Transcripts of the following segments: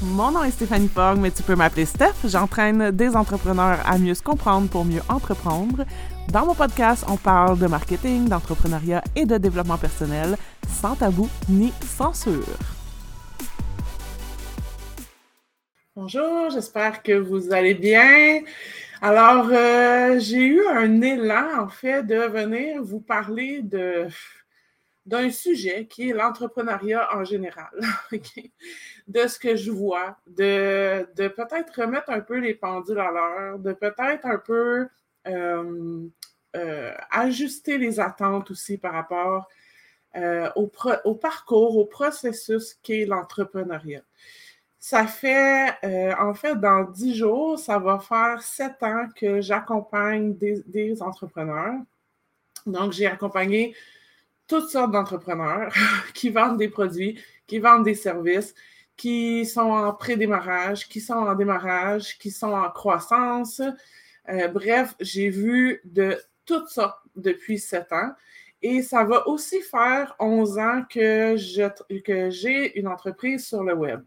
Mon nom est Stéphanie Fogg, mais tu peux m'appeler Steph. J'entraîne des entrepreneurs à mieux se comprendre pour mieux entreprendre. Dans mon podcast, on parle de marketing, d'entrepreneuriat et de développement personnel, sans tabou ni censure. Bonjour, j'espère que vous allez bien. Alors, euh, j'ai eu un élan, en fait, de venir vous parler de d'un sujet qui est l'entrepreneuriat en général, de ce que je vois, de, peut-être remettre un peu les pendules à l'heure, de peut-être un peu euh, euh, ajuster les attentes aussi par rapport euh, au, parcours, au processus qu'est l'entrepreneuriat. Ça fait, en fait, dans dix jours, ça va faire sept ans que j'accompagne des entrepreneurs. Donc, j'ai accompagné toutes sortes d'entrepreneurs qui vendent des produits, qui vendent des services, qui sont en pré-démarrage, qui sont en démarrage, qui sont en croissance. Euh, bref, j'ai vu de toutes sortes depuis sept ans. Et ça va aussi faire 11 ans que, j'ai une entreprise sur le web.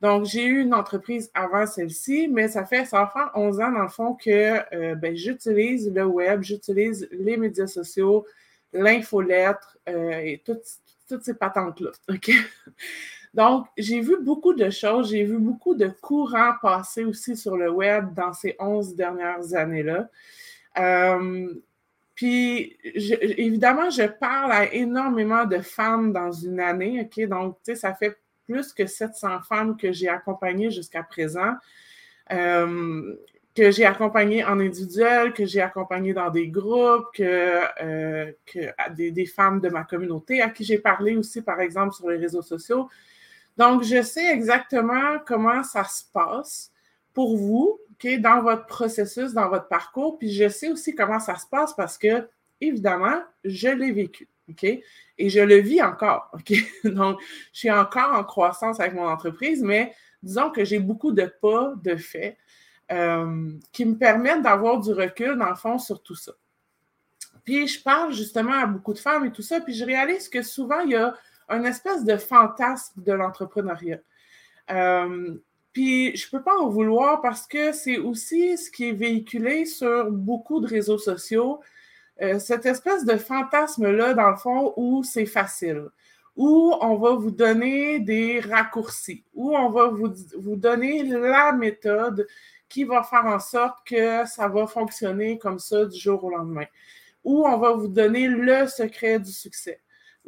Donc, j'ai eu une entreprise avant celle-ci, mais ça fait, ça va faire 11 ans, dans le fond, que euh, ben, j'utilise le web, j'utilise les médias sociaux, l'infolettre euh, et toutes, toutes ces patentes-là. OK? Donc, j'ai vu beaucoup de choses, j'ai vu beaucoup de courants passer aussi sur le web dans ces 11 dernières années-là. Euh, puis, évidemment, je parle à énormément de femmes dans une année, OK? Donc, tu sais, ça fait plus que 700 femmes que j'ai accompagnées jusqu'à présent. Euh, que j'ai accompagné en individuel, que j'ai accompagné dans des groupes, que, euh, que des, femmes de ma communauté à qui j'ai parlé aussi, par exemple, sur les réseaux sociaux. Donc, je sais exactement comment ça se passe pour vous, OK, dans votre processus, dans votre parcours, puis je sais aussi comment ça se passe parce que, évidemment, je l'ai vécu? Et je le vis encore? Donc, je suis encore en croissance avec mon entreprise, mais disons que j'ai beaucoup de pas, de faits. Euh, qui me permettent d'avoir du recul, dans le fond, sur tout ça. Puis je parle justement à beaucoup de femmes et tout ça, puis je réalise que souvent, il y a une espèce de fantasme de l'entrepreneuriat. Euh, puis je ne peux pas en vouloir parce que c'est aussi ce qui est véhiculé sur beaucoup de réseaux sociaux, euh, cette espèce de fantasme-là, dans le fond, où c'est facile, où on va vous donner des raccourcis, où on va vous, vous donner la méthode qui va faire en sorte que ça va fonctionner comme ça du jour au lendemain. Ou on va vous donner le secret du succès.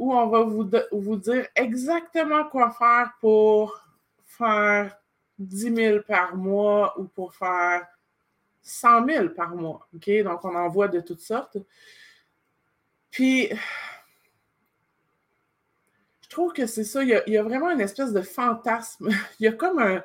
Ou on va vous, dire exactement quoi faire pour faire 10 000 par mois ou pour faire 100 000 par mois. Donc, on en voit de toutes sortes. Puis, je trouve que c'est ça. Il y, a, vraiment une espèce de fantasme. Il y a comme un,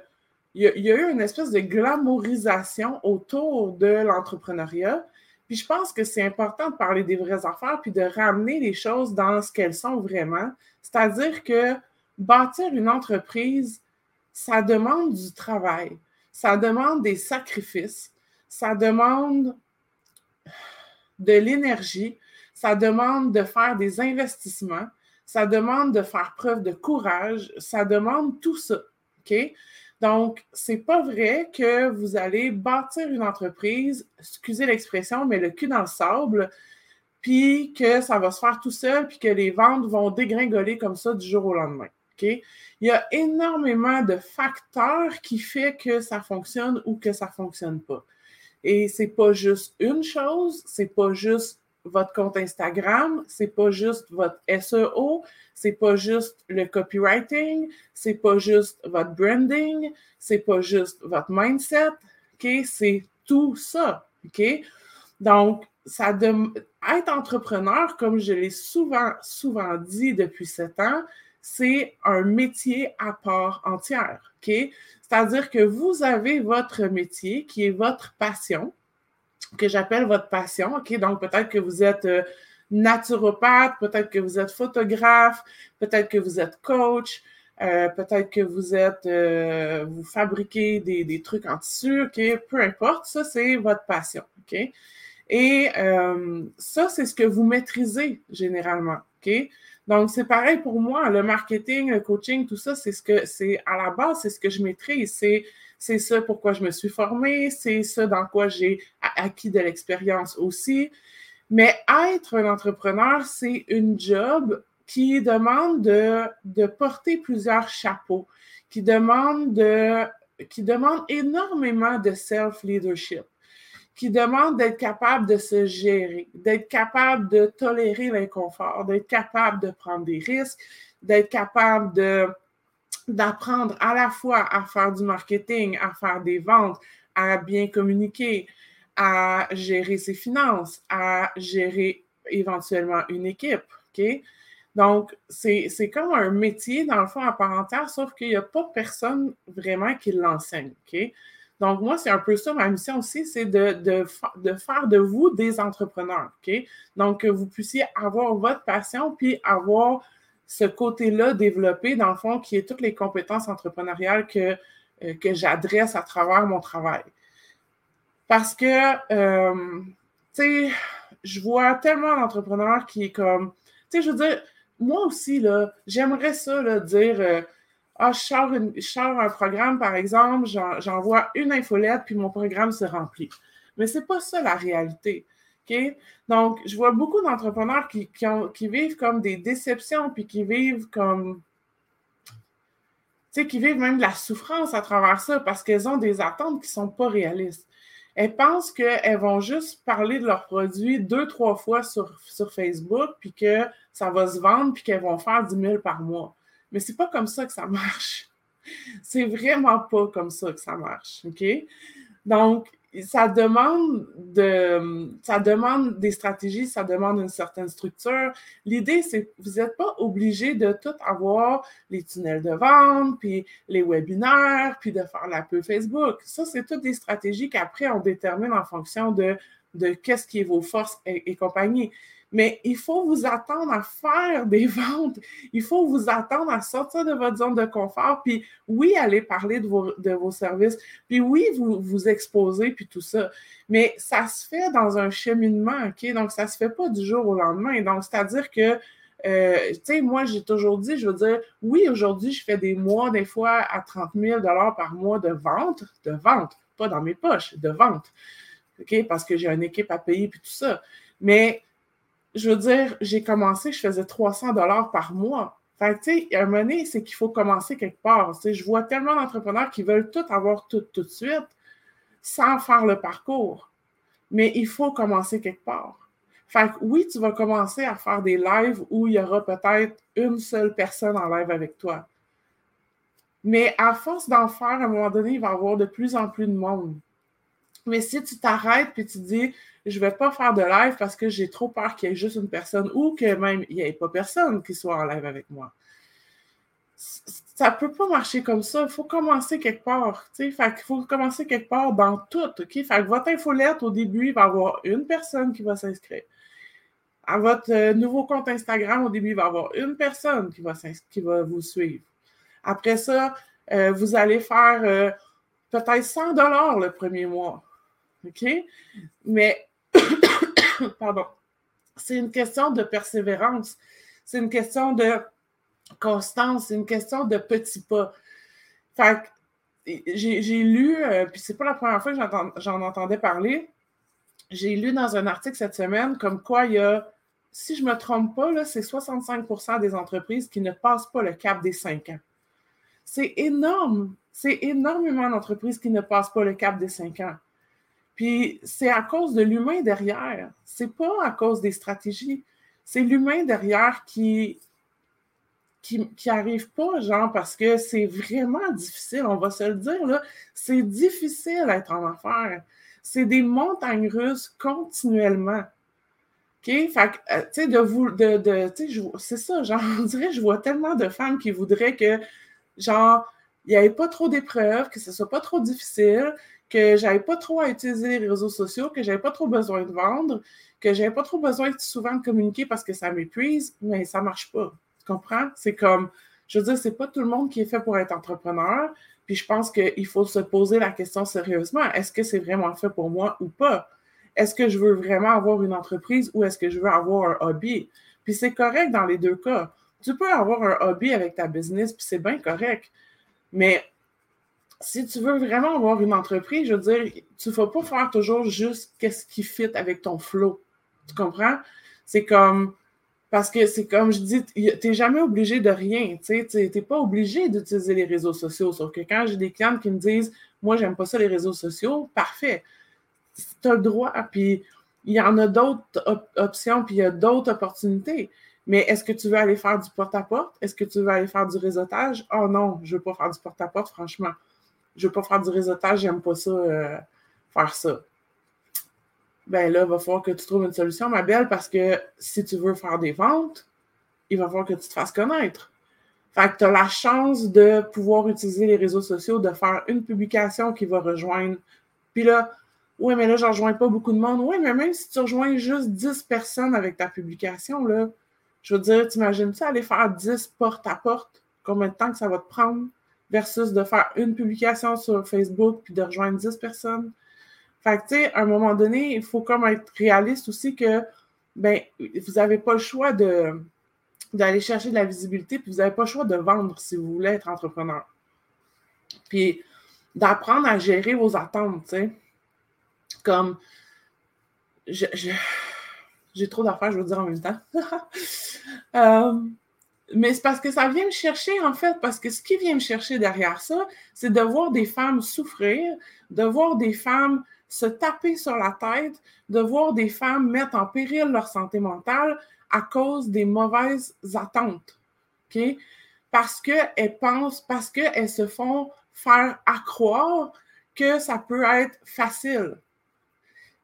il y, a, eu une espèce de glamourisation autour de l'entrepreneuriat. Puis je pense que c'est important de parler des vraies affaires puis de ramener les choses dans ce qu'elles sont vraiment. C'est-à-dire que bâtir une entreprise, ça demande du travail, ça demande des sacrifices, ça demande de l'énergie, ça demande de faire des investissements, ça demande de faire preuve de courage, ça demande tout ça. OK? Donc, c'est pas vrai que vous allez bâtir une entreprise, excusez l'expression, mais le cul dans le sable, puis que ça va se faire tout seul, puis que les ventes vont dégringoler comme ça du jour au lendemain. Il y a énormément de facteurs qui font que ça fonctionne ou que ça fonctionne pas. Et c'est pas juste une chose, c'est pas juste votre compte Instagram, c'est pas juste votre SEO, c'est pas juste le copywriting, c'est pas juste votre branding, c'est pas juste votre mindset, OK? C'est tout ça? Donc, ça être entrepreneur, comme je l'ai souvent, souvent dit depuis sept ans, c'est un métier à part entière? C'est-à-dire que vous avez votre métier qui est votre passion, que j'appelle votre passion. OK? Donc, peut-être que vous êtes euh, naturopathe, peut-être que vous êtes photographe, peut-être que vous êtes coach, euh, peut-être que vous êtes, euh, vous fabriquez des, trucs en tissu, OK? Peu importe, ça, c'est votre passion, OK? Et ça, c'est ce que vous maîtrisez généralement, OK? Donc, c'est pareil pour moi. Le marketing, le coaching, tout ça, c'est ce que c'est à la base, c'est ce que je maîtrise. C'est, c'est ça pourquoi je me suis formée, c'est ça dans quoi j'ai acquis de l'expérience aussi. Mais être un entrepreneur, c'est une job qui demande de, de porter plusieurs chapeaux, qui demande, de, qui demande énormément de self-leadership qui demande d'être capable de se gérer, d'être capable de tolérer l'inconfort, d'être capable de prendre des risques, d'être capable d'apprendre à la fois à faire du marketing, à faire des ventes, à bien communiquer, à gérer ses finances, à gérer éventuellement une équipe. OK? Donc, c'est comme un métier, dans le fond, à part entière, sauf qu'il n'y a pas personne vraiment qui l'enseigne. Donc, moi, c'est un peu ça, ma mission aussi, c'est de, de, faire de vous des entrepreneurs, OK? Donc, que vous puissiez avoir votre passion, puis avoir ce côté-là développé, dans le fond, qui est toutes les compétences entrepreneuriales que, euh, que j'adresse à travers mon travail. Parce que, euh, tu sais, je vois tellement d'entrepreneurs qui est comme, tu sais, je veux dire, moi aussi, là, j'aimerais ça, là, dire... Euh, ah, je sors, un programme, par exemple, j'envoie une infolette, puis mon programme se remplit. Mais ce n'est pas ça la réalité. Donc, je vois beaucoup d'entrepreneurs qui, qui, vivent comme des déceptions, puis qui vivent comme. Tu sais, qui vivent même de la souffrance à travers ça parce qu'elles ont des attentes qui ne sont pas réalistes. Elles pensent qu'elles vont juste parler de leurs produits deux, trois fois sur, sur Facebook, puis que ça va se vendre, puis qu'elles vont faire 10 000 par mois. Mais c'est pas comme ça que ça marche. C'est vraiment pas comme ça que ça marche. OK? Donc, ça demande des stratégies, ça demande une certaine structure. L'idée, c'est que vous n'êtes pas obligé de tout avoir les tunnels de vente, puis les webinaires, puis de faire la Facebook. Ça, c'est toutes des stratégies qu'après, on détermine en fonction de, de qu'est-ce qui est vos forces et compagnie mais il faut vous attendre à faire des ventes. Il faut vous attendre à sortir de votre zone de confort. Puis oui, aller parler de vos, de vos services. Puis oui, vous vous exposer, puis tout ça. Mais ça se fait dans un cheminement, OK? Donc, ça se fait pas du jour au lendemain. Donc, c'est-à-dire que euh, tu sais, moi, j'ai toujours dit, je veux dire, oui, aujourd'hui, je fais des mois, des fois, à 30 000 par mois de vente, de vente, pas dans mes poches, de vente, OK? Parce que j'ai une équipe à payer, puis tout ça. Mais je veux dire, j'ai commencé, je faisais 300 dollars par mois. Fait que, tu sais, à un moment c'est qu'il faut commencer quelque part. Tu je vois tellement d'entrepreneurs qui veulent tout avoir tout, tout de suite sans faire le parcours. Mais il faut commencer quelque part. Fait que oui, tu vas commencer à faire des lives où il y aura peut-être une seule personne en live avec toi. Mais à force d'en faire, à un moment donné, il va y avoir de plus en plus de monde. Mais si tu t'arrêtes et tu dis, je ne vais pas faire de live parce que j'ai trop peur qu'il y ait juste une personne ou que même il n'y ait pas personne qui soit en live avec moi. Ça ne peut pas marcher comme ça. Il faut commencer quelque part. Il faut commencer quelque part dans tout. OK? Fait votre infolette, au début, il va y avoir une personne qui va s'inscrire. À votre euh, nouveau compte Instagram, au début, il va y avoir une personne qui va, qui va vous suivre. Après ça, euh, vous allez faire euh, peut-être 100 dollars le premier mois. OK? Mais Pardon. C'est une question de persévérance. C'est une question de constance. C'est une question de petits pas. Fait j'ai lu, euh, puis c'est pas la première fois que j'en entendais parler. J'ai lu dans un article cette semaine comme quoi il y a, si je ne me trompe pas, c'est 65% des entreprises qui ne passent pas le cap des 5 ans. C'est énorme. C'est énormément d'entreprises qui ne passent pas le cap des 5 ans. Puis c'est à cause de l'humain derrière. C'est pas à cause des stratégies. C'est l'humain derrière qui qui, qui arrive pas, genre, parce que c'est vraiment difficile, on va se le dire, là. C'est difficile d'être en affaires. C'est des montagnes russes continuellement. OK? Fait que, euh, tu sais, de vous, de, de tu sais, c'est ça, genre, on dirait, je vois tellement de femmes qui voudraient que, genre, il n'y ait pas trop d'épreuves, que ce soit pas trop difficile, que j'avais pas trop à utiliser les réseaux sociaux, que j'avais pas trop besoin de vendre, que j'avais pas trop besoin souvent de communiquer parce que ça m'épuise, mais ça marche pas. Tu comprends? C'est comme, je veux dire, c'est pas tout le monde qui est fait pour être entrepreneur. Puis je pense qu'il faut se poser la question sérieusement. Est-ce que c'est vraiment fait pour moi ou pas? Est-ce que je veux vraiment avoir une entreprise ou est-ce que je veux avoir un hobby? Puis c'est correct dans les deux cas. Tu peux avoir un hobby avec ta business, puis c'est bien correct. Mais si tu veux vraiment avoir une entreprise, je veux dire, tu ne vas pas faire toujours juste qu'est-ce qui fit avec ton flow. Tu comprends? C'est comme, parce que c'est comme je dis, tu n'es jamais obligé de rien. Tu n'es pas obligé d'utiliser les réseaux sociaux. Sauf que quand j'ai des clientes qui me disent, moi, j'aime pas ça les réseaux sociaux, parfait. Tu as le droit. Puis il y en a d'autres options, puis il y a d'autres opportunités. Mais est-ce que tu veux aller faire du porte-à-porte? Est-ce que tu veux aller faire du réseautage? Oh non, je ne veux pas faire du porte-à-porte, franchement. Je veux pas faire du réseautage, j'aime pas ça, euh, faire ça. Ben là, il va falloir que tu trouves une solution, ma belle, parce que si tu veux faire des ventes, il va falloir que tu te fasses connaître. Fait que tu as la chance de pouvoir utiliser les réseaux sociaux, de faire une publication qui va rejoindre. Puis là, oui, mais là, je rejoins pas beaucoup de monde. Oui, mais même si tu rejoins juste 10 personnes avec ta publication, là, je veux dire, t'imagines-tu aller faire 10 porte-à-porte? Combien de temps que ça va te prendre? Versus de faire une publication sur Facebook puis de rejoindre 10 personnes. Fait que, tu sais, à un moment donné, il faut comme être réaliste aussi que, ben, vous n'avez pas le choix d'aller chercher de la visibilité, puis vous n'avez pas le choix de vendre si vous voulez être entrepreneur. Puis d'apprendre à gérer vos attentes, tu sais. Comme, j'ai trop d'affaires, je veux dire en même temps. Euh, mais c'est parce que ça vient me chercher, en fait, parce que ce qui vient me chercher derrière ça, c'est de voir des femmes souffrir, de voir des femmes se taper sur la tête, de voir des femmes mettre en péril leur santé mentale à cause des mauvaises attentes. OK? Parce qu'elles pensent, parce qu'elles se font faire accroire que ça peut être facile.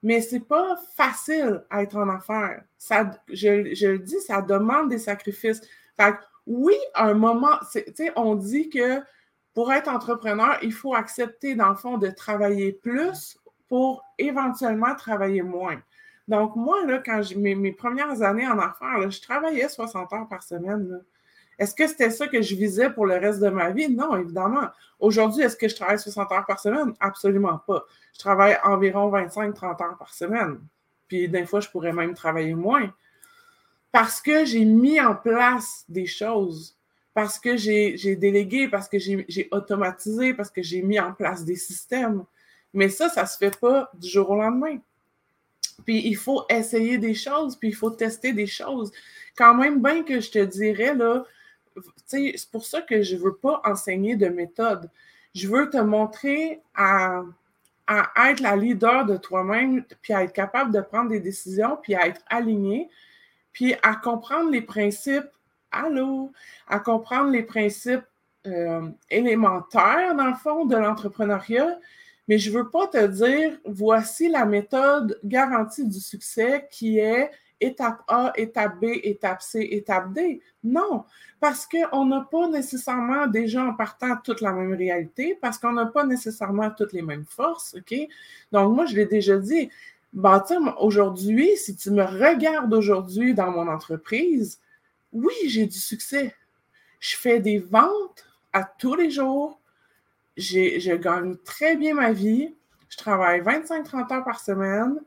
Mais c'est pas facile à être en affaires. Ça, je, je le dis, ça demande des sacrifices. Fait oui, à un moment, on dit que pour être entrepreneur, il faut accepter, dans le fond, de travailler plus pour éventuellement travailler moins. Donc, moi, là, quand mes, premières années en affaires, je travaillais 60 heures par semaine. Est-ce que c'était ça que je visais pour le reste de ma vie? Non, évidemment. Aujourd'hui, est-ce que je travaille 60 heures par semaine? Absolument pas. Je travaille environ 25-30 heures par semaine. Puis des fois, je pourrais même travailler moins. Parce que j'ai mis en place des choses, parce que j'ai délégué, parce que j'ai automatisé, parce que j'ai mis en place des systèmes. Mais ça, ça ne se fait pas du jour au lendemain. Puis il faut essayer des choses, puis il faut tester des choses. Quand même, bien que je te dirais, là, c'est pour ça que je ne veux pas enseigner de méthode. Je veux te montrer à, à être la leader de toi-même, puis à être capable de prendre des décisions, puis à être aligné, puis à comprendre les principes, allô, à comprendre les principes euh, élémentaires, dans le fond, de l'entrepreneuriat, mais je ne veux pas te dire, voici la méthode garantie du succès qui est étape A, étape B, étape C, étape D. Non, parce qu'on n'a pas nécessairement déjà en partant toute la même réalité, parce qu'on n'a pas nécessairement toutes les mêmes forces, OK? Donc, moi, je l'ai déjà dit, bah, aujourd'hui, si tu me regardes aujourd'hui dans mon entreprise, oui, j'ai du succès. Je fais des ventes à tous les jours. Je gagne très bien ma vie. Je travaille 25-30 heures par semaine.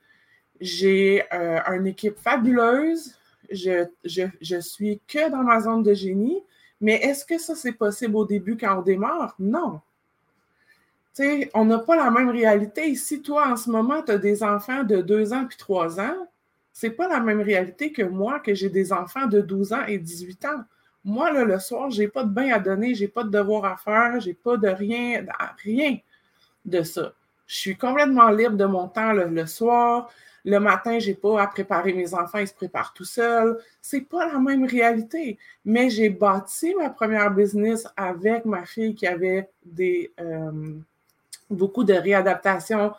J'ai euh, une équipe fabuleuse. Je, je, suis que dans ma zone de génie. Mais est-ce que ça, c'est possible au début quand on démarre? Non. Sais, on n'a pas la même réalité. Si toi, en ce moment, tu as des enfants de 2 ans puis 3 ans, c'est pas la même réalité que moi, que j'ai des enfants de 12 ans et 18 ans. Moi, le soir, j'ai pas de bain à donner, j'ai pas de devoir à faire, j'ai pas de rien, rien de ça. Je suis complètement libre de mon temps le soir. Le matin, je n'ai pas à préparer mes enfants, ils se préparent tout seuls. Ce n'est pas la même réalité. Mais j'ai bâti ma première business avec ma fille qui avait des, euh, beaucoup de réadaptations,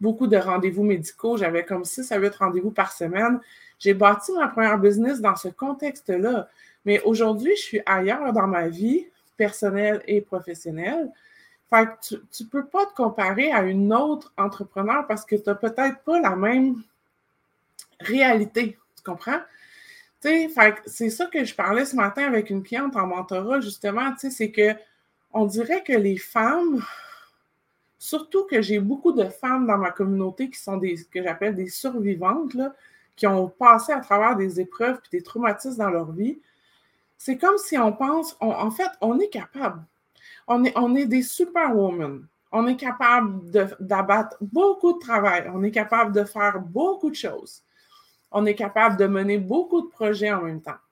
beaucoup de rendez-vous médicaux. J'avais comme 6 à 8 rendez-vous par semaine. J'ai bâti ma première business dans ce contexte-là. Mais aujourd'hui, je suis ailleurs dans ma vie personnelle et professionnelle. Fait que tu ne peux pas te comparer à une autre entrepreneur parce que tu n'as peut-être pas la même réalité. Tu comprends? C'est ça que je parlais ce matin avec une cliente en mentorat, justement, c'est que on dirait que les femmes, surtout que j'ai beaucoup de femmes dans ma communauté qui sont des que j'appelle des survivantes, là, qui ont passé à travers des épreuves et des traumatismes dans leur vie, c'est comme si on pense, en fait, on est capable. On est, on est des superwomen. On est capable d'abattre beaucoup de travail. On est capable de faire beaucoup de choses. On est capable de mener beaucoup de projets en même temps.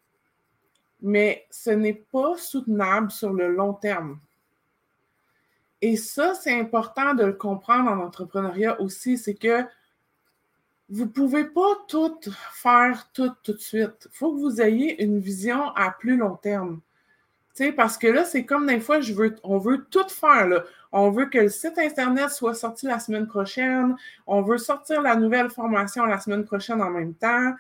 Mais ce n'est pas soutenable sur le long terme. Et ça, c'est important de le comprendre en entrepreneuriat aussi, c'est que vous ne pouvez pas tout faire tout tout de suite. Il faut que vous ayez une vision à plus long terme. parce que là, c'est comme des fois, je veux, on veut tout faire. Là. On veut que le site Internet soit sorti la semaine prochaine. On veut sortir la nouvelle formation la semaine prochaine en même temps.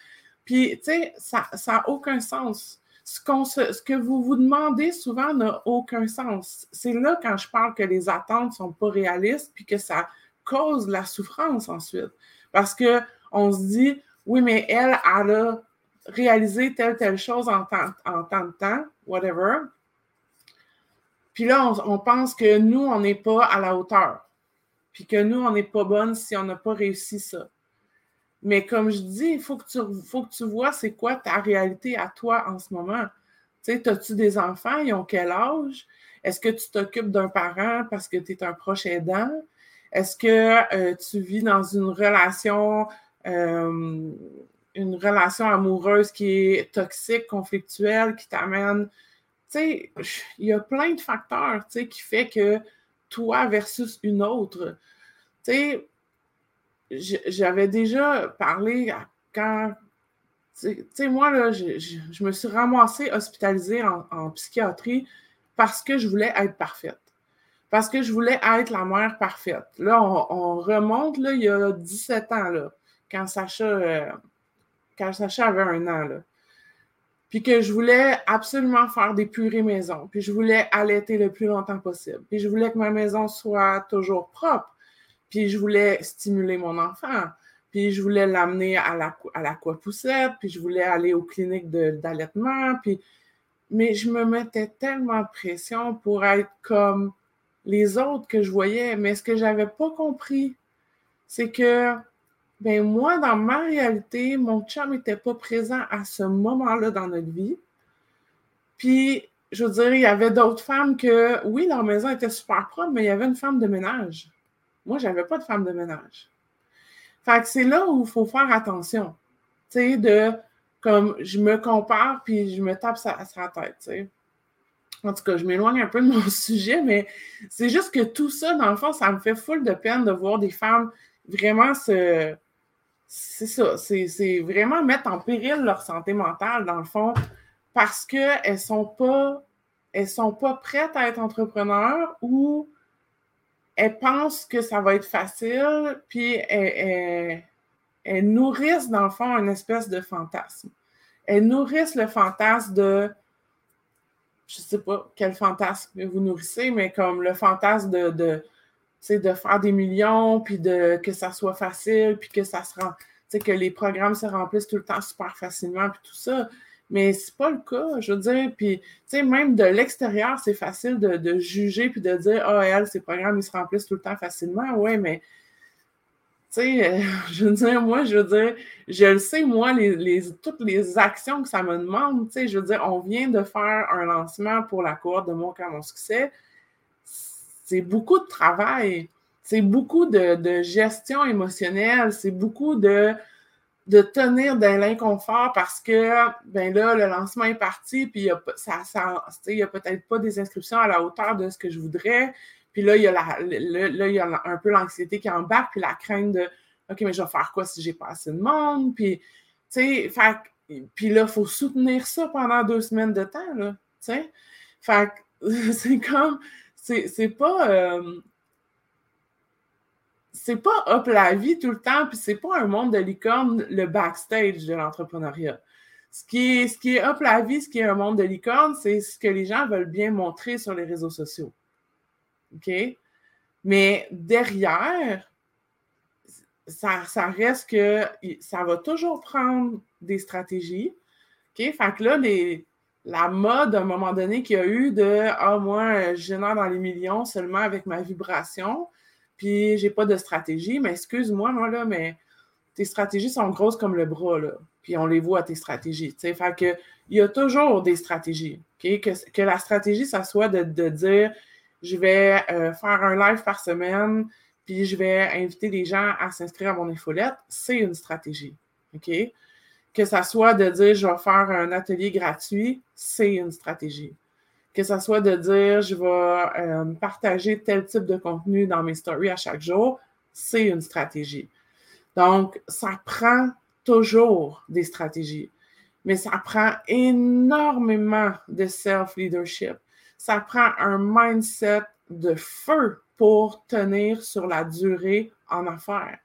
Puis, tu sais, ça n'a aucun sens. Ce, que vous vous demandez souvent n'a aucun sens. C'est là quand je parle que les attentes ne sont pas réalistes puis que ça cause la souffrance ensuite. Parce que on se dit, oui, mais elle, elle a réalisé telle, telle chose en tant, de temps, whatever. Puis là, on, pense que nous, on n'est pas à la hauteur. Puis que nous, on n'est pas bonne si on n'a pas réussi ça. Mais comme je dis, il faut que tu, faut que tu vois c'est quoi ta réalité à toi en ce moment. Tu sais, as-tu des enfants? Ils ont quel âge? Est-ce que tu t'occupes d'un parent parce que tu es un proche aidant? Est-ce que euh, tu vis dans une relation euh, une relation amoureuse qui est toxique, conflictuelle, qui t'amène. Tu sais, il y a plein de facteurs, qui fait que toi versus une autre. Tu sais, j'avais déjà parlé quand. Tu sais, moi, là, je, me suis ramassée hospitalisée en, psychiatrie parce que je voulais être parfaite. Parce que je voulais être la mère parfaite. Là, on, on remonte, là, il y a 17 ans, là quand Sacha, euh, quand Sacha avait un an. Là. Puis que je voulais absolument faire des purées maison. Puis je voulais allaiter le plus longtemps possible. Puis je voulais que ma maison soit toujours propre. Puis je voulais stimuler mon enfant. Puis je voulais l'amener à la, à poussette. Puis je voulais aller aux cliniques d'allaitement. Puis... Mais je me mettais tellement de pression pour être comme les autres que je voyais. Mais ce que je n'avais pas compris, c'est que ben moi, dans ma réalité, mon chum n'était pas présent à ce moment-là dans notre vie. Puis, je veux dire, il y avait d'autres femmes que, oui, leur maison était super propre, mais il y avait une femme de ménage. Moi, je n'avais pas de femme de ménage. Fait que c'est là où il faut faire attention. Tu sais, de, comme, je me compare, puis je me tape à la tête, tu sais. En tout cas, je m'éloigne un peu de mon sujet, mais c'est juste que tout ça, dans le fond, ça me fait full de peine de voir des femmes vraiment se, c'est ça, c'est vraiment mettre en péril leur santé mentale, dans le fond, parce qu'elles ne sont, sont pas prêtes à être entrepreneurs ou elles pensent que ça va être facile, puis elles, nourrissent, dans le fond, une espèce de fantasme. Elles nourrissent le fantasme de je ne sais pas quel fantasme vous nourrissez, mais comme le fantasme de, de faire des millions, puis de que ça soit facile, puis que ça se rend, que les programmes se remplissent tout le temps super facilement, puis tout ça. Mais c'est pas le cas, je veux dire. Puis, tu sais, même de l'extérieur, c'est facile de, juger puis de dire, ah, oh, elle, ces programmes, ils se remplissent tout le temps facilement. Ouais, mais, tu sais, je veux dire, moi, je veux dire, je le sais, moi, les, toutes les actions que ça me demande, tu sais, je veux dire, on vient de faire un lancement pour la cohorte de Mon Cas, Mon Succès c'est beaucoup de travail, c'est beaucoup de, gestion émotionnelle, c'est beaucoup de, de tenir dans l'inconfort parce que, ben là, le lancement est parti, puis il n'y a, peut-être pas des inscriptions à la hauteur de ce que je voudrais. Puis là, il y a, un peu l'anxiété qui embarque, puis la crainte de OK, mais je vais faire quoi si j'ai pas assez de monde? Puis, tu sais, puis là, il faut soutenir ça pendant deux semaines de temps, là, tu sais. C'est comme, c'est pas. Euh, c'est pas hop la vie tout le temps, puis c'est pas un monde de licorne, le backstage de l'entrepreneuriat. Ce qui, est, ce qui est la vie, ce qui est un monde de licorne, c'est ce que les gens veulent bien montrer sur les réseaux sociaux. OK? Mais derrière, ça, ça reste que ça va toujours prendre des stratégies. OK? Fait que là, les, la mode, à un moment donné, qu'il y a eu de Ah, moi, je génère dans les millions seulement avec ma vibration, puis j'ai pas de stratégie. Mais excuse-moi, moi, là, mais tes stratégies sont grosses comme le bras, là. Puis on les voit tes stratégies. Fait que il y a toujours des stratégies. Que, que, la stratégie, ça soit de, dire je vais euh, faire un live par semaine, puis je vais inviter les gens à s'inscrire à mon infolette, c'est une stratégie. OK? Que ça soit de dire je vais faire un atelier gratuit, c'est une stratégie. Que ça soit de dire je vais euh, partager tel type de contenu dans mes stories à chaque jour, c'est une stratégie. Donc, ça prend toujours des stratégies, mais ça prend énormément de self-leadership. Ça prend un mindset de feu pour tenir sur la durée en affaires,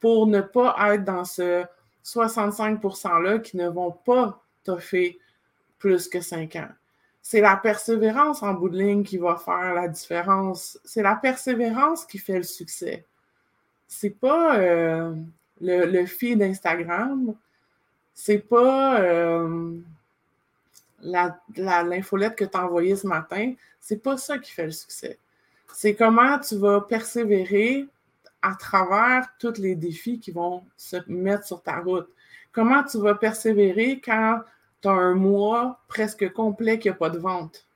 pour ne pas être dans ce 65%-là qui ne vont pas toffer plus que 5 ans. C'est la persévérance en bout de ligne qui va faire la différence. C'est la persévérance qui fait le succès. C'est pas euh, le, le feed d'Instagram, c'est pas euh, l'infolette que tu as envoyée ce matin, c'est pas ça qui fait le succès. C'est comment tu vas persévérer à travers tous les défis qui vont se mettre sur ta route. Comment tu vas persévérer quand tu as un mois presque complet qui n'y a pas de vente?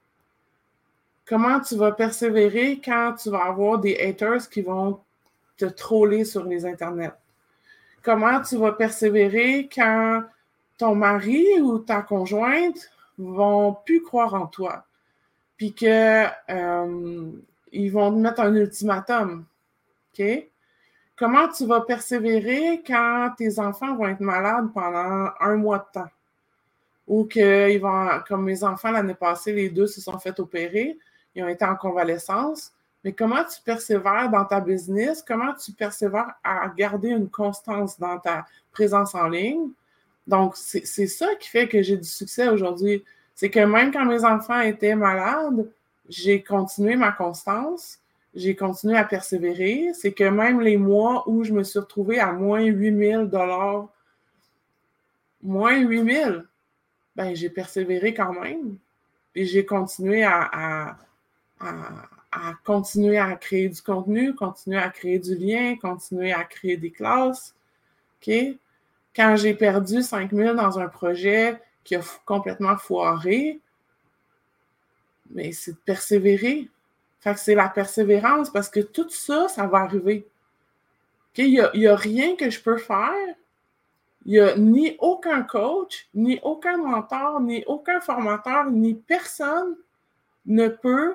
Comment tu vas persévérer quand tu vas avoir des haters qui vont te troller sur les internets? Comment tu vas persévérer quand ton mari ou ta conjointe vont plus croire en toi, puis que euh, ils vont te mettre un ultimatum, ok? Comment tu vas persévérer quand tes enfants vont être malades pendant un mois de temps? Ou qu'ils vont, comme mes enfants l'année passée, les deux se sont fait opérer, ils ont été en convalescence. Mais comment tu persévères dans ta business? Comment tu persévères à garder une constance dans ta présence en ligne? Donc, c'est ça qui fait que j'ai du succès aujourd'hui. C'est que même quand mes enfants étaient malades, j'ai continué ma constance, j'ai continué à persévérer. C'est que même les mois où je me suis retrouvée à moins 8000 dollars, moins 8000, ben j'ai persévéré quand même. Et j'ai continué à, à, continuer à créer du contenu, continuer à créer du lien, continuer à créer des classes. Quand j'ai perdu 5000 dans un projet qui a complètement foiré, mais c'est de persévérer. C'est la persévérance parce que tout ça, ça va arriver. Il n'y a, rien que je peux faire. Il n'y a ni aucun coach, ni aucun mentor, ni aucun formateur, ni personne ne peut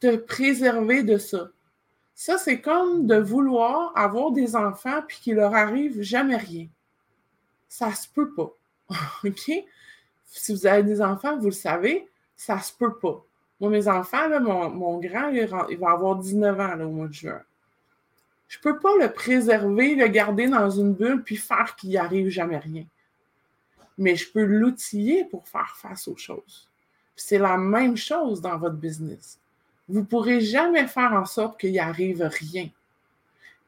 te préserver de ça. Ça, c'est comme de vouloir avoir des enfants puis qu'il leur arrive jamais rien. Ça se peut pas. OK? Si vous avez des enfants, vous le savez, ça se peut pas. Moi, mes enfants, mon, grand, il, va avoir 19 ans au mois de juin. Je peux pas le préserver, le garder dans une bulle, puis faire qu'il n'y arrive jamais rien. Mais je peux l'outiller pour faire face aux choses. C'est la même chose dans votre business. Vous ne pourrez jamais faire en sorte qu'il n'y arrive rien.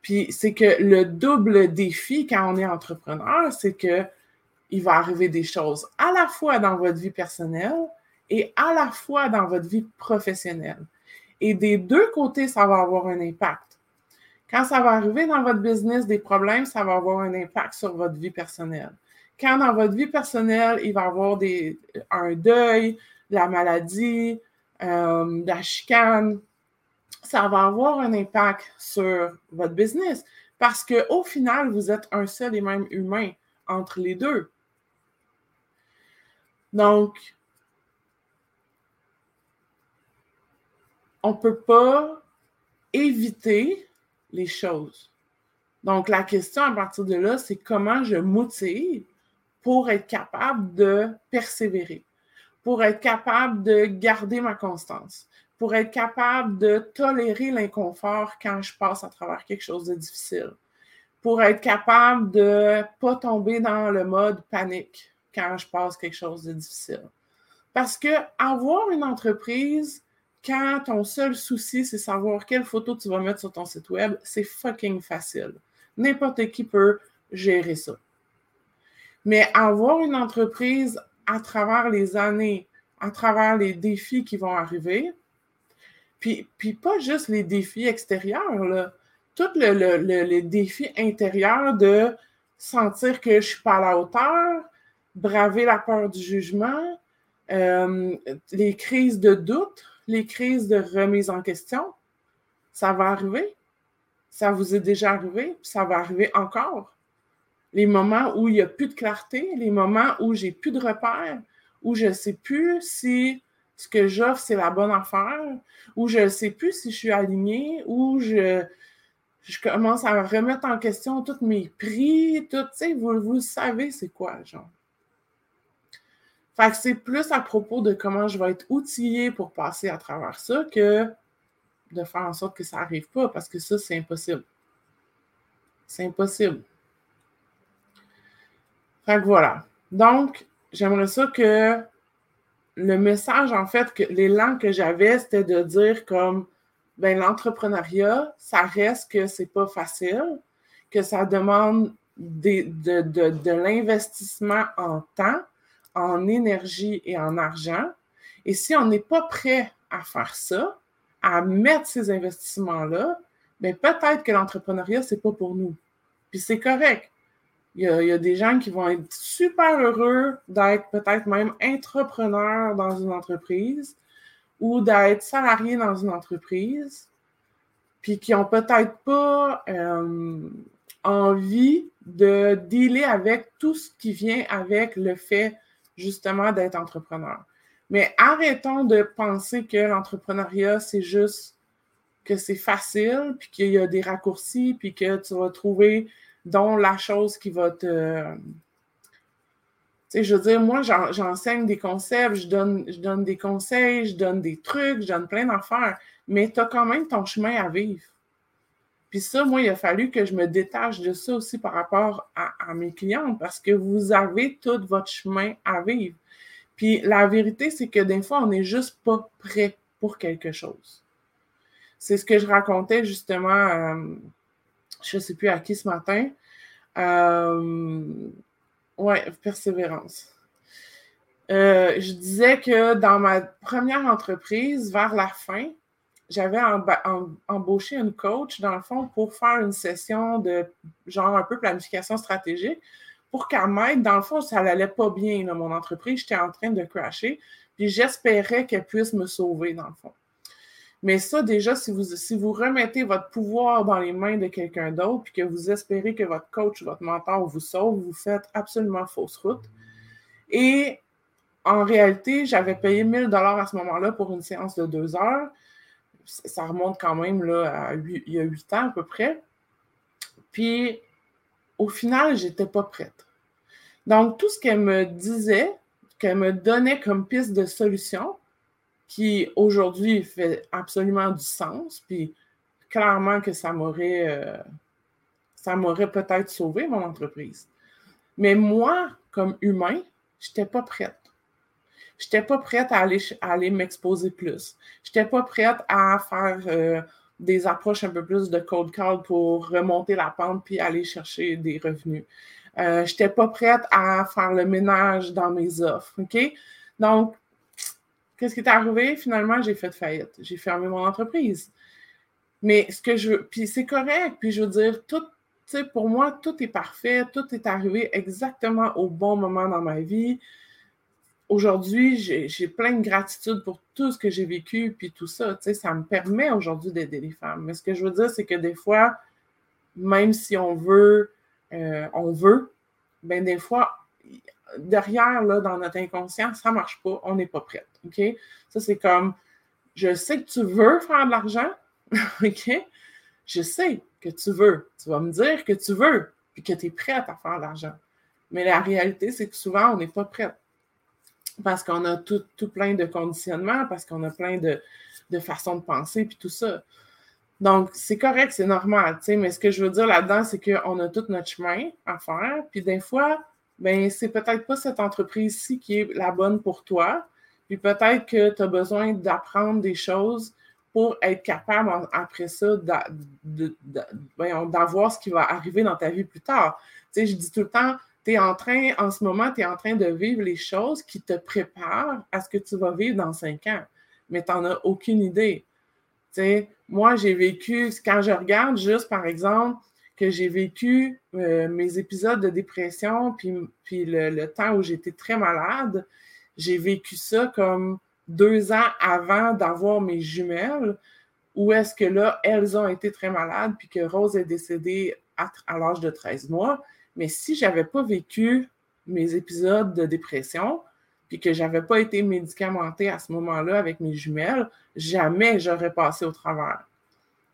Puis c'est que le double défi quand on est entrepreneur, c'est que il va arriver des choses à la fois dans votre vie personnelle et à la fois dans votre vie professionnelle. Et des deux côtés, ça va avoir un impact. Quand ça va arriver dans votre business des problèmes, ça va avoir un impact sur votre vie personnelle. Quand dans votre vie personnelle, il va y avoir un deuil, la maladie, euh, la chicane, ça va avoir un impact sur votre business parce qu'au final, vous êtes un seul et même humain entre les deux. Donc, on ne peut pas éviter choses. Donc, la question à partir de là, c'est comment je motive pour être capable de persévérer, pour être capable de garder ma constance, pour être capable de tolérer l'inconfort quand je passe à travers quelque chose de difficile, pour être capable de ne pas tomber dans le mode panique quand je passe quelque chose de difficile. Parce que avoir une entreprise, quand ton seul souci, c'est savoir quelle photo tu vas mettre sur ton site web, c'est fucking facile. N'importe qui peut gérer ça. Mais avoir une entreprise à travers les années, à travers les défis qui vont arriver, puis, puis pas juste les défis extérieurs, là, tous le, les défis intérieurs de sentir que je ne suis pas à la hauteur, braver la peur du jugement, euh, les crises de doute, les crises de remise en question. Ça va arriver. Ça vous est déjà arrivé, ça va arriver encore. Les moments où il n'y a plus de clarté, les moments où j'ai plus de repères, où je ne sais plus si ce que j'offre, c'est la bonne affaire, où je ne sais plus si je suis alignée, où je, commence à remettre en question tous mes prix, tout, tu vous, vous savez c'est quoi, genre. Fait que c'est plus à propos de comment je vais être outillée pour passer à travers ça que de faire en sorte que ça n'arrive pas, parce que ça, c'est impossible. C'est impossible. Fait que voilà. Donc, j'aimerais ça que le message, en fait, que l'élan que j'avais, c'était de dire comme ben, l'entrepreneuriat, ça reste que c'est pas facile, que ça demande de, de l'investissement en temps, en énergie et en argent. Et si on n'est pas prêt à faire ça, à mettre ces investissements-là, bien peut-être que l'entrepreneuriat, ce n'est pas pour nous. Puis c'est correct. Il y, a, des gens qui vont être super heureux d'être peut-être même entrepreneurs dans une entreprise ou d'être salariés dans une entreprise, puis qui n'ont peut-être pas euh, envie de dealer avec tout ce qui vient avec le fait justement d'être entrepreneur. Mais arrêtons de penser que l'entrepreneuriat, c'est juste que c'est facile, puis qu'il y a des raccourcis, puis que tu vas trouver dont la chose qui va te. Tu je veux dire, moi, j'enseigne des concepts, je donne, je donne des conseils, je donne des trucs, je donne plein d'affaires, mais tu as quand même ton chemin à vivre. Puis ça, moi, il a fallu que je me détache de ça aussi par rapport à, mes clients parce que vous avez tout votre chemin à vivre. Puis la vérité, c'est que des fois, on n'est juste pas prêt pour quelque chose. C'est ce que je racontais justement, euh, je ne sais plus à qui ce matin. Euh, ouais, persévérance. Euh, je disais que dans ma première entreprise, vers la fin, j'avais embauché une coach, dans le fond, pour faire une session de genre un peu planification stratégique pour qu'elle m'aide. Dans le fond, ça n'allait pas bien, mon entreprise. J'étais en train de crasher. Puis j'espérais qu'elle puisse me sauver, dans le fond. Mais ça, déjà, si vous, si vous remettez votre pouvoir dans les mains de quelqu'un d'autre, puis que vous espérez que votre coach, votre mentor vous sauve, vous faites absolument fausse route. Et en réalité, j'avais payé 1000 dollars à ce moment-là pour une séance de deux heures. Ça remonte quand même là, à il y a huit ans à peu près. Puis, au final, je n'étais pas prête. Donc, tout ce qu'elle me disait, qu'elle me donnait comme piste de solution, qui aujourd'hui fait absolument du sens, puis clairement que ça m'aurait, euh, ça m'aurait peut-être sauvé mon entreprise. Mais moi, comme humain, je n'étais pas prête. Je n'étais pas prête à aller, aller m'exposer plus. Je n'étais pas prête à faire euh, des approches un peu plus de code call pour remonter la pente puis aller chercher des revenus. Euh, je n'étais pas prête à faire le ménage dans mes offres. OK? Donc, qu'est-ce qui est arrivé? Finalement, j'ai fait faillite. J'ai fermé mon entreprise. Mais ce que je veux, puis c'est correct, puis je veux dire, tout, pour moi, tout est parfait, tout est arrivé exactement au bon moment dans ma vie aujourd'hui, j'ai plein de gratitude pour tout ce que j'ai vécu, puis tout ça. Tu sais, ça me permet aujourd'hui d'aider les femmes. Mais ce que je veux dire, c'est que des fois, même si on veut, euh, on veut, ben des fois, derrière, là, dans notre inconscient, ça ne marche pas, on n'est pas prête. OK? Ça, c'est comme, je sais que tu veux faire de l'argent, OK? Je sais que tu veux. Tu vas me dire que tu veux, puis que tu es prête à faire de l'argent. Mais la réalité, c'est que souvent, on n'est pas prête parce qu'on a tout, plein de conditionnements, parce qu'on a plein de, façons de penser, puis tout ça. Donc, c'est correct, c'est normal, tu sais, mais ce que je veux dire là-dedans, c'est qu'on a tout notre chemin à faire, puis des fois, ben c'est peut-être pas cette entreprise-ci qui est la bonne pour toi, puis peut-être que tu as besoin d'apprendre des choses pour être capable, après ça, d'avoir ce qui va arriver dans ta vie plus tard. Tu sais, je dis tout le temps, en train, en ce moment, tu es en train de vivre les choses qui te préparent à ce que tu vas vivre dans cinq ans. Mais tu n'en as aucune idée. moi, j'ai vécu, quand je regarde juste, par exemple, que j'ai vécu euh, mes épisodes de dépression, puis, le, temps où j'étais très malade, j'ai vécu ça comme deux ans avant d'avoir mes jumelles, où est-ce que là, elles ont été très malades, puis que Rose est décédée à, à l'âge de 13 mois. Mais si je n'avais pas vécu mes épisodes de dépression, puis que je n'avais pas été médicamentée à ce moment-là avec mes jumelles, jamais j'aurais passé au travers.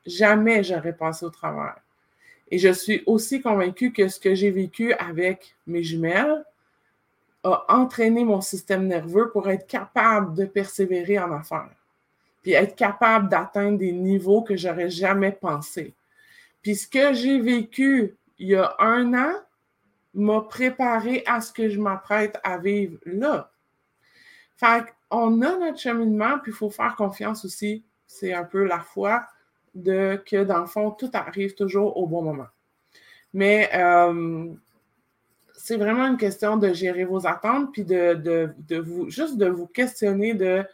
Jamais j'aurais passé au travers. Et je suis aussi convaincue que ce que j'ai vécu avec mes jumelles a entraîné mon système nerveux pour être capable de persévérer en affaires, puis être capable d'atteindre des niveaux que j'aurais jamais pensé. Puis ce que j'ai vécu il y a un an m'a préparé à ce que je m'apprête à vivre là. Fait qu'on a notre cheminement, puis il faut faire confiance aussi. C'est un peu la foi de que dans le fond, tout arrive toujours au bon moment. Mais euh, c'est vraiment une question de gérer vos attentes, puis de, vous, juste de vous questionner de,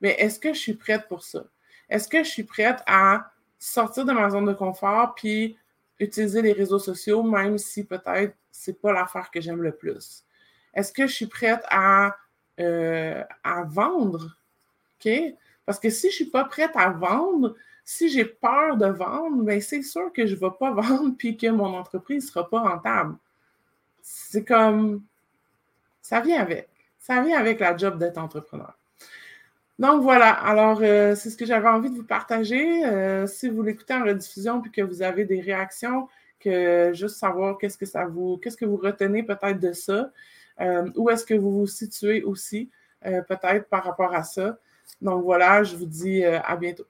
mais est-ce que je suis prête pour ça? Est-ce que je suis prête à sortir de ma zone de confort, puis utiliser les réseaux sociaux, même si peut-être c'est pas l'affaire que j'aime le plus? Est-ce que je suis prête à, euh, à vendre? OK? Parce que si je ne suis pas prête à vendre, si j'ai peur de vendre, ben c'est sûr que je ne vais pas vendre puis que mon entreprise ne sera pas rentable. C'est comme ça vient avec. Ça vient avec la job d'être entrepreneur. Donc voilà, alors euh, c'est ce que j'avais envie de vous partager. Euh, si vous l'écoutez en rediffusion puis que vous avez des réactions, que juste savoir qu'est-ce que ça vous, qu'est-ce que vous retenez peut-être de ça, euh, où est-ce que vous vous situez aussi, peut-être par rapport à ça. Donc voilà, je vous dis à bientôt.